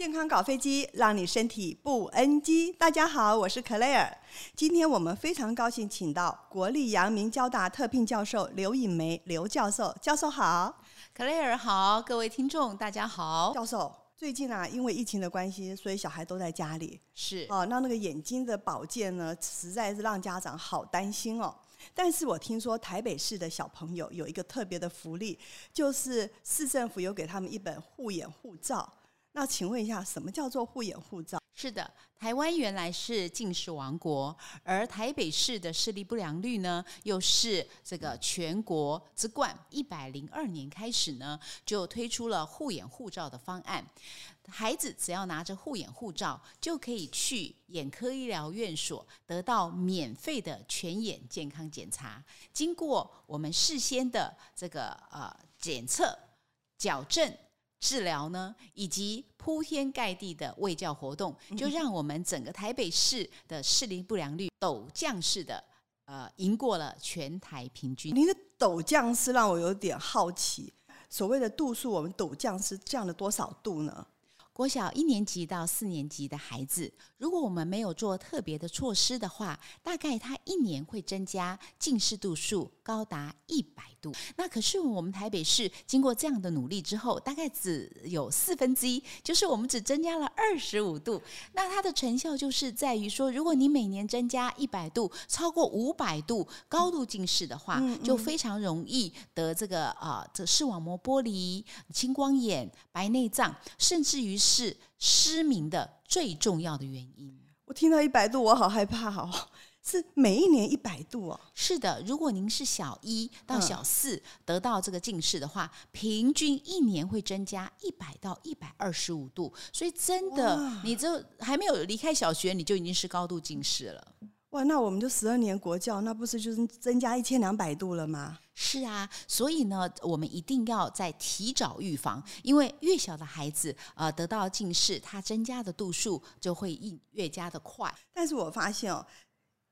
健康搞飞机，让你身体不 NG。大家好，我是 Claire。今天我们非常高兴，请到国立阳明交大特聘教授刘颖梅刘教授。教授好，Claire 好，各位听众大家好。教授，最近啊，因为疫情的关系，所以小孩都在家里。是哦，那那个眼睛的保健呢，实在是让家长好担心哦。但是我听说台北市的小朋友有一个特别的福利，就是市政府有给他们一本护眼护照。那请问一下，什么叫做护眼护照？是的，台湾原来是近视王国，而台北市的视力不良率呢，又是这个全国之冠。一百零二年开始呢，就推出了护眼护照的方案。孩子只要拿着护眼护照，就可以去眼科医疗院所得到免费的全眼健康检查。经过我们事先的这个呃检测、矫正。治疗呢，以及铺天盖地的卫教活动，就让我们整个台北市的视力不良率陡降式的呃，赢过了全台平均。您的陡降是让我有点好奇，所谓的度数，我们陡降是降了多少度呢？国小一年级到四年级的孩子，如果我们没有做特别的措施的话，大概他一年会增加近视度数高达一百度。那可是我们台北市经过这样的努力之后，大概只有四分之一，就是我们只增加了二十五度。那它的成效就是在于说，如果你每年增加一百度，超过五百度高度近视的话，嗯嗯、就非常容易得这个啊、呃，这视网膜剥离、青光眼、白内障，甚至于。是失明的最重要的原因。我听到一百度，我好害怕哦。是每一年一百度哦。是的，如果您是小一到小四得到这个近视的话，嗯、平均一年会增加一百到一百二十五度。所以真的，你就还没有离开小学，你就已经是高度近视了。哇，那我们就十二年国教，那不是就是增加一千两百度了吗？是啊，所以呢，我们一定要在提早预防，因为越小的孩子，呃，得到近视，它增加的度数就会越加的快。但是我发现哦，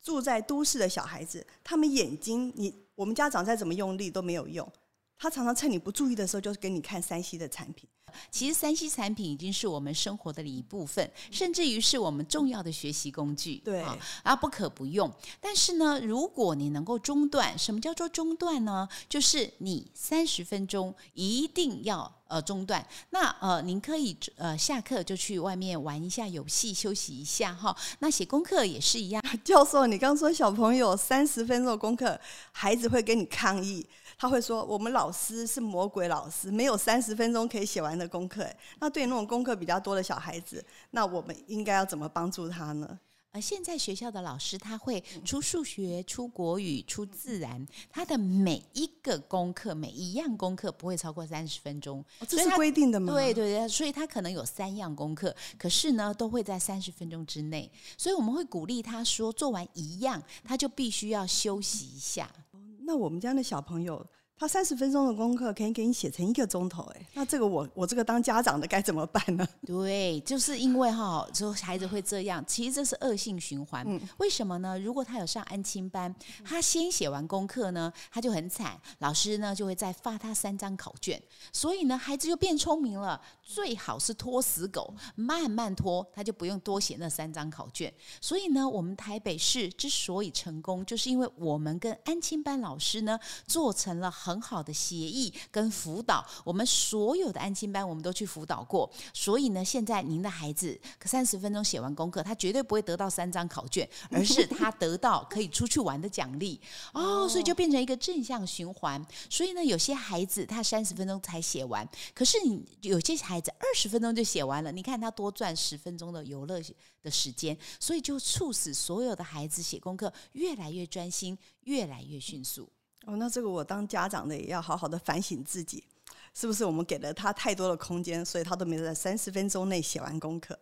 住在都市的小孩子，他们眼睛，你我们家长再怎么用力都没有用，他常常趁你不注意的时候，就是给你看 3C 的产品。其实三 C 产品已经是我们生活的一部分，甚至于是我们重要的学习工具，对啊，而不可不用。但是呢，如果你能够中断，什么叫做中断呢？就是你三十分钟一定要呃中断。那呃，您可以呃下课就去外面玩一下游戏，休息一下哈。那写功课也是一样。教授，你刚说小朋友三十分钟的功课，孩子会跟你抗议。他会说：“我们老师是魔鬼老师，没有三十分钟可以写完的功课。”那对于那种功课比较多的小孩子，那我们应该要怎么帮助他呢？呃，现在学校的老师他会出数学、出国语、出自然，他的每一个功课、每一样功课不会超过三十分钟。哦，这是规定的吗？对对对，所以他可能有三样功课，可是呢，都会在三十分钟之内。所以我们会鼓励他说，做完一样，他就必须要休息一下。那我们家那小朋友，他三十分钟的功课可以给你写成一个钟头，哎，那这个我我这个当家长的该怎么办呢？对，就是因为哈，就孩子会这样，其实这是恶性循环。嗯，为什么呢？如果他有上安亲班，他先写完功课呢，他就很惨，老师呢就会再发他三张考卷，所以呢，孩子就变聪明了。最好是拖死狗，慢慢拖，他就不用多写那三张考卷。所以呢，我们台北市之所以成功，就是因为我们跟安亲班老师呢做成了很好的协议跟辅导。我们所有的安亲班，我们都去辅导过。所以呢，现在您的孩子三十分钟写完功课，他绝对不会得到三张考卷，而是他得到可以出去玩的奖励哦。所以就变成一个正向循环。所以呢，有些孩子他三十分钟才写完，可是你有些孩子二十分钟就写完了，你看他多赚十分钟的游乐的时间，所以就促使所有的孩子写功课越来越专心，越来越迅速。哦，那这个我当家长的也要好好的反省自己，是不是我们给了他太多的空间，所以他都没有在三十分钟内写完功课？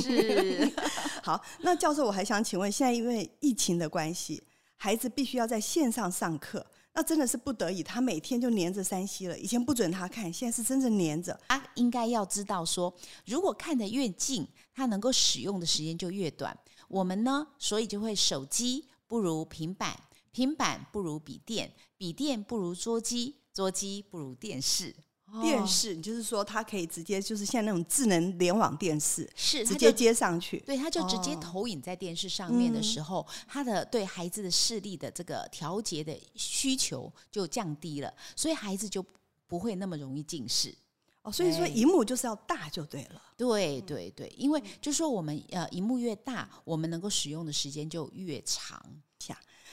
是。好，那教授我还想请问，现在因为疫情的关系，孩子必须要在线上上课。那真的是不得已，他每天就黏着山西了。以前不准他看，现在是真正黏着。他应该要知道说，如果看得越近，他能够使用的时间就越短。我们呢，所以就会手机不如平板，平板不如笔电，笔电不如桌机，桌机不如电视。电视，你就是说它可以直接就是像那种智能联网电视，是直接接上去，对，它就直接投影在电视上面的时候，它的对孩子的视力的这个调节的需求就降低了，所以孩子就不会那么容易近视。哦，所以说荧幕就是要大就对了。对对对，因为就是说我们呃荧幕越大，我们能够使用的时间就越长。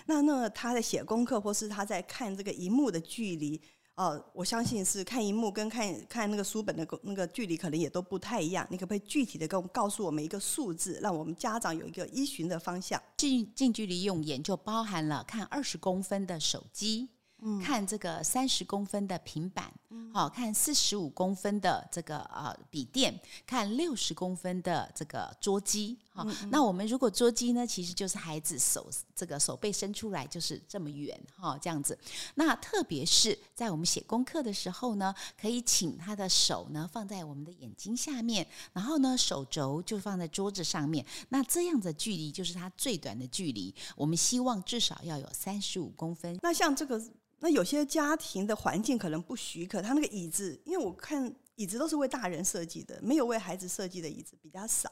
那那他在写功课或是他在看这个荧幕的距离。哦，我相信是看荧幕跟看看那个书本的那个距离可能也都不太一样。你可不可以具体的跟告诉我们一个数字，让我们家长有一个依循的方向？近近距离用眼就包含了看二十公分的手机。嗯、看这个三十公分的平板，好、嗯、看四十五公分的这个呃笔电，看六十公分的这个桌机，好、嗯嗯，那我们如果桌机呢，其实就是孩子手这个手背伸出来就是这么远哈，这样子。那特别是在我们写功课的时候呢，可以请他的手呢放在我们的眼睛下面，然后呢手肘就放在桌子上面，那这样的距离就是他最短的距离。我们希望至少要有三十五公分。那像这个。那有些家庭的环境可能不许可，他那个椅子，因为我看椅子都是为大人设计的，没有为孩子设计的椅子比较少。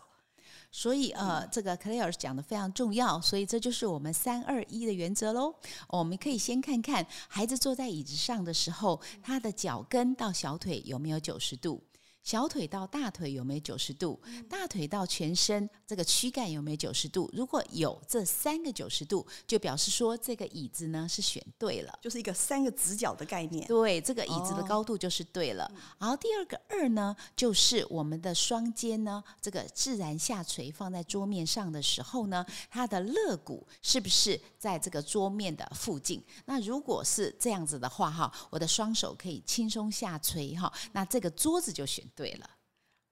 所以呃，这个 Claire 讲的非常重要，所以这就是我们三二一的原则喽。我们可以先看看孩子坐在椅子上的时候，他的脚跟到小腿有没有九十度。小腿到大腿有没有九十度？大腿到全身这个躯干有没有九十度？如果有这三个九十度，就表示说这个椅子呢是选对了，就是一个三个直角的概念。对，这个椅子的高度就是对了。哦、然后第二个二呢，就是我们的双肩呢，这个自然下垂放在桌面上的时候呢，它的肋骨是不是在这个桌面的附近？那如果是这样子的话，哈，我的双手可以轻松下垂，哈，那这个桌子就选。对了，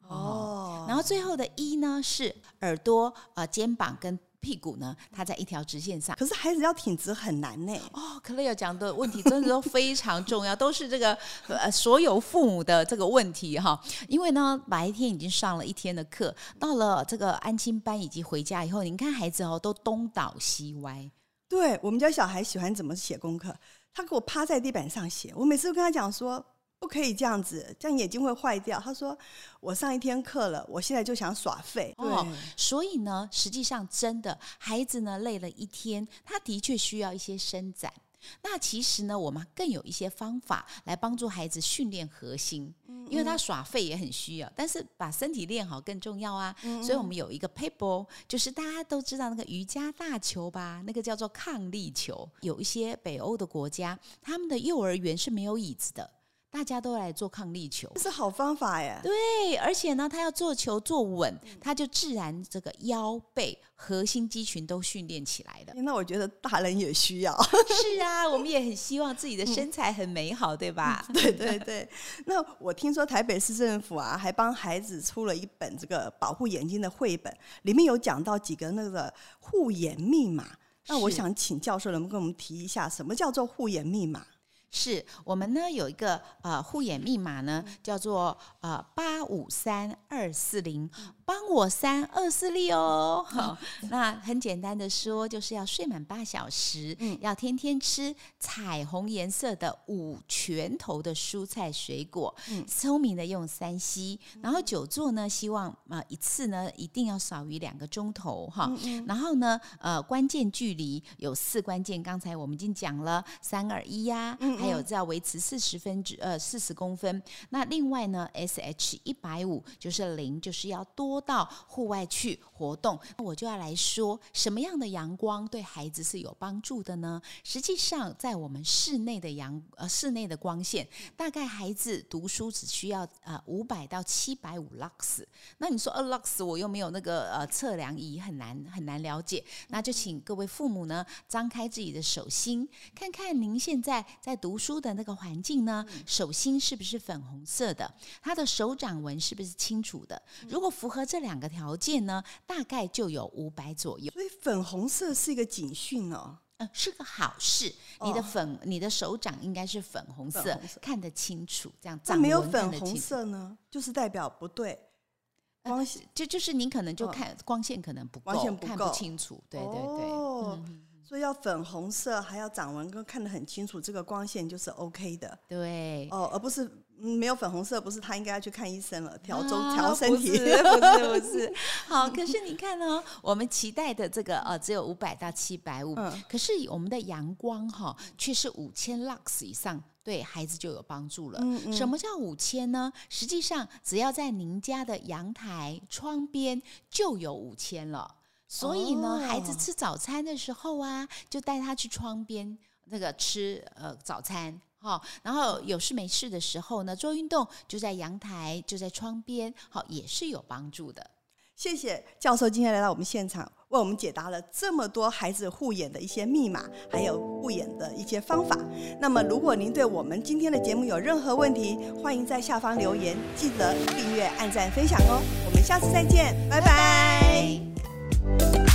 哦，然后最后的一呢是耳朵、呃肩膀跟屁股呢，它在一条直线上。可是孩子要挺直很难呢。哦，Claire 讲的问题真的都非常重要，都是这个呃所有父母的这个问题哈。因为呢，白天已经上了一天的课，到了这个安亲班以及回家以后，你看孩子哦都东倒西歪。对，我们家小孩喜欢怎么写功课，他给我趴在地板上写，我每次都跟他讲说。不可以这样子，这样眼睛会坏掉。他说：“我上一天课了，我现在就想耍废。”哦，所以呢，实际上真的，孩子呢累了一天，他的确需要一些伸展。那其实呢，我们更有一些方法来帮助孩子训练核心，因为他耍废也很需要，但是把身体练好更重要啊。所以我们有一个 paper，就是大家都知道那个瑜伽大球吧，那个叫做抗力球。有一些北欧的国家，他们的幼儿园是没有椅子的。大家都来做抗力球，这是好方法耶。对，而且呢，他要做球做稳，他就自然这个腰背核心肌群都训练起来了。那我觉得大人也需要。是啊，我们也很希望自己的身材很美好，嗯、对吧？对对对。那我听说台北市政府啊，还帮孩子出了一本这个保护眼睛的绘本，里面有讲到几个那个护眼密码。那我想请教授能不能跟我们提一下，什么叫做护眼密码？是我们呢有一个呃护眼密码呢，叫做呃八五三二四零。帮我三二四力哦，好，那很简单的说，就是要睡满八小时，嗯，要天天吃彩虹颜色的五拳头的蔬菜水果，嗯，聪明的用三 C，然后久坐呢，希望啊、呃、一次呢一定要少于两个钟头哈，然后呢呃关键距离有四关键，刚才我们已经讲了三二一呀，还有要维持四十分之呃四十公分，那另外呢 SH 一百五就是零，就是要多。多到户外去活动，那我就要来说什么样的阳光对孩子是有帮助的呢？实际上，在我们室内的阳呃室内的光线，大概孩子读书只需要呃五百到七百五 lux。那你说呃 lux，我又没有那个呃测量仪，很难很难了解。那就请各位父母呢，张开自己的手心，看看您现在在读书的那个环境呢，手心是不是粉红色的？他的手掌纹是不是清楚的？如果符合这两个条件呢，大概就有五百左右。所以粉红色是一个警讯哦，嗯，是个好事。你的粉，哦、你的手掌应该是粉红色，红色看得清楚。这样，那没有粉红色呢，就是代表不对。光线、呃、就就是您可能就看、哦、光线可能不够，光线不够看不清楚。对对对。哦。嗯所以要粉红色，还要掌纹，跟看得很清楚，这个光线就是 OK 的。对，哦，而不是没有粉红色，不是他应该要去看医生了，调中调身体。不是不是不是。好，可是你看哦，我们期待的这个呃只有五百到七百五，可是我们的阳光哈却是五千 lux 以上。对孩子就有帮助了。嗯嗯，什么叫五千呢？实际上，只要在您家的阳台窗边就有五千了。所以呢，哦、孩子吃早餐的时候啊，就带他去窗边那个吃呃早餐哈、哦。然后有事没事的时候呢，做运动就在阳台，就在窗边，好、哦、也是有帮助的。谢谢教授今天来到我们现场。为我们解答了这么多孩子护眼的一些密码，还有护眼的一些方法。那么，如果您对我们今天的节目有任何问题，欢迎在下方留言，记得订阅、按赞、分享哦。我们下次再见，拜拜。拜拜。you